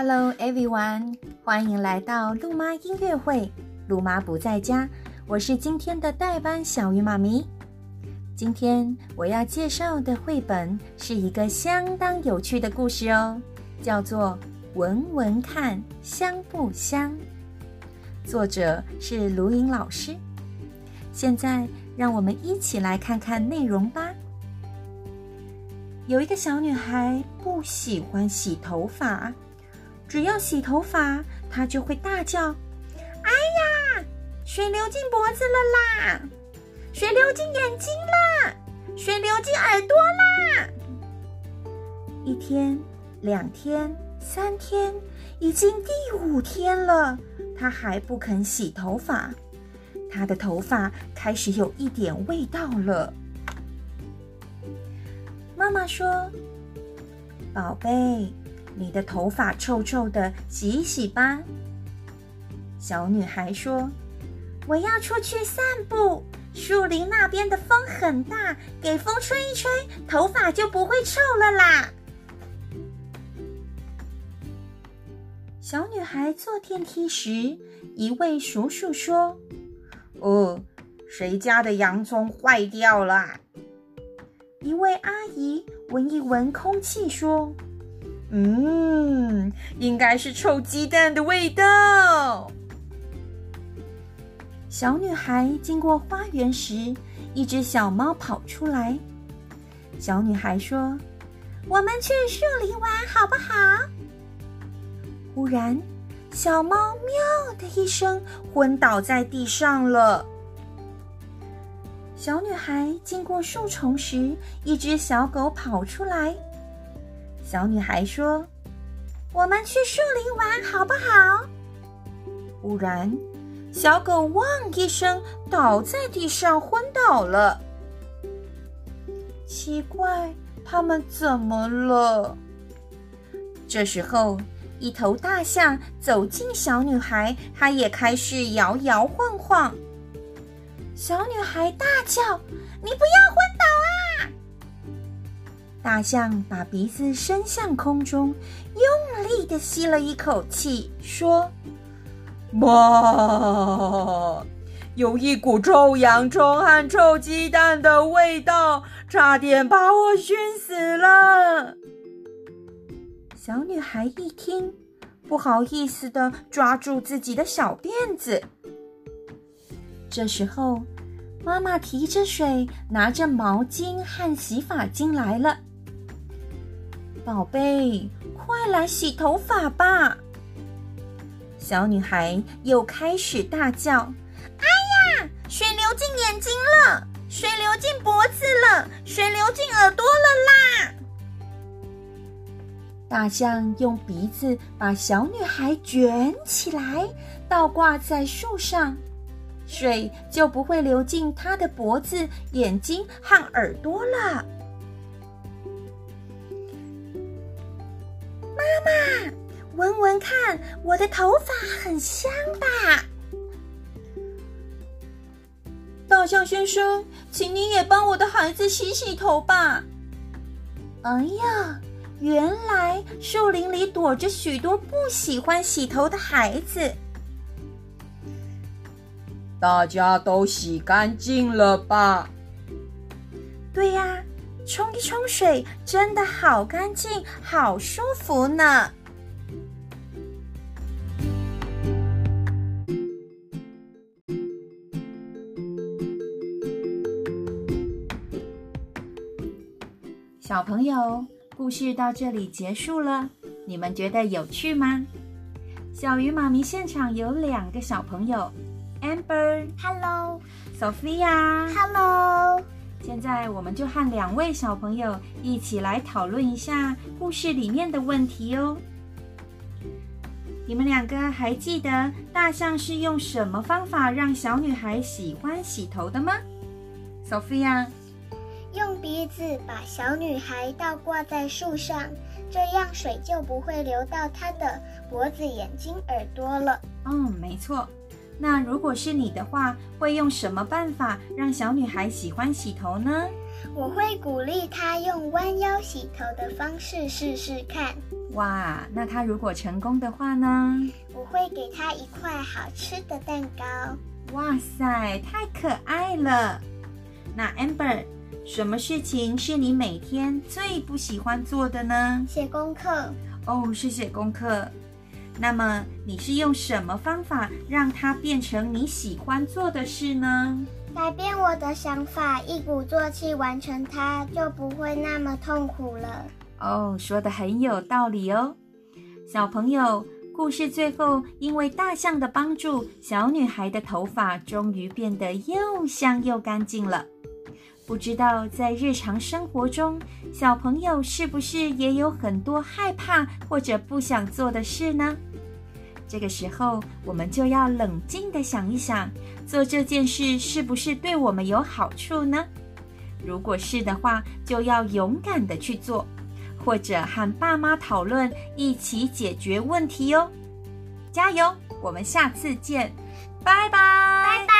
Hello everyone，欢迎来到露妈音乐会。露妈不在家，我是今天的代班小鱼妈咪。今天我要介绍的绘本是一个相当有趣的故事哦，叫做《闻闻看香不香》，作者是卢颖老师。现在让我们一起来看看内容吧。有一个小女孩不喜欢洗头发。只要洗头发，他就会大叫：“哎呀，水流进脖子了啦！水流进眼睛啦！水流进耳朵啦！”一天、两天、三天，已经第五天了，他还不肯洗头发。他的头发开始有一点味道了。妈妈说：“宝贝。”你的头发臭臭的，洗一洗吧。小女孩说：“我要出去散步，树林那边的风很大，给风吹一吹，头发就不会臭了啦。”小女孩坐电梯时，一位叔叔说：“哦，谁家的洋葱坏掉了？”一位阿姨闻一闻空气说。嗯，应该是臭鸡蛋的味道。小女孩经过花园时，一只小猫跑出来。小女孩说：“我们去树林玩好不好？”忽然，小猫“喵”的一声昏倒在地上了。小女孩经过树丛时，一只小狗跑出来。小女孩说：“我们去树林玩好不好？”忽然，小狗“汪”一声倒在地上，昏倒了。奇怪，它们怎么了？这时候，一头大象走进小女孩，它也开始摇摇晃晃。小女孩大叫：“你不要昏！”大象把鼻子伸向空中，用力的吸了一口气，说：“哇，有一股臭洋葱和臭鸡蛋的味道，差点把我熏死了。”小女孩一听，不好意思的抓住自己的小辫子。这时候，妈妈提着水，拿着毛巾和洗发精来了。宝贝，快来洗头发吧！小女孩又开始大叫：“哎呀，水流进眼睛了，水流进脖子了，水流进耳朵了啦！”大象用鼻子把小女孩卷起来，倒挂在树上，水就不会流进她的脖子、眼睛和耳朵了。妈妈，闻闻看，我的头发很香吧？大象先生，请你也帮我的孩子洗洗头吧。哎呀，原来树林里躲着许多不喜欢洗头的孩子。大家都洗干净了吧？对呀。冲一冲水，真的好干净，好舒服呢。小朋友，故事到这里结束了，你们觉得有趣吗？小鱼妈咪现场有两个小朋友，Amber，Hello，Sophia，Hello。现在我们就和两位小朋友一起来讨论一下故事里面的问题哦。你们两个还记得大象是用什么方法让小女孩喜欢洗头的吗？Sophia，用鼻子把小女孩倒挂在树上，这样水就不会流到她的脖子、眼睛、耳朵了。嗯，没错。那如果是你的话，会用什么办法让小女孩喜欢洗头呢？我会鼓励她用弯腰洗头的方式试试看。哇，那她如果成功的话呢？我会给她一块好吃的蛋糕。哇塞，太可爱了！那 Amber，什么事情是你每天最不喜欢做的呢？写功课。哦，是写功课。那么你是用什么方法让它变成你喜欢做的事呢？改变我的想法，一鼓作气完成它，就不会那么痛苦了。哦，说的很有道理哦，小朋友。故事最后，因为大象的帮助，小女孩的头发终于变得又香又干净了。不知道在日常生活中，小朋友是不是也有很多害怕或者不想做的事呢？这个时候，我们就要冷静的想一想，做这件事是不是对我们有好处呢？如果是的话，就要勇敢的去做。或者和爸妈讨论，一起解决问题哟！加油，我们下次见，拜拜，拜拜。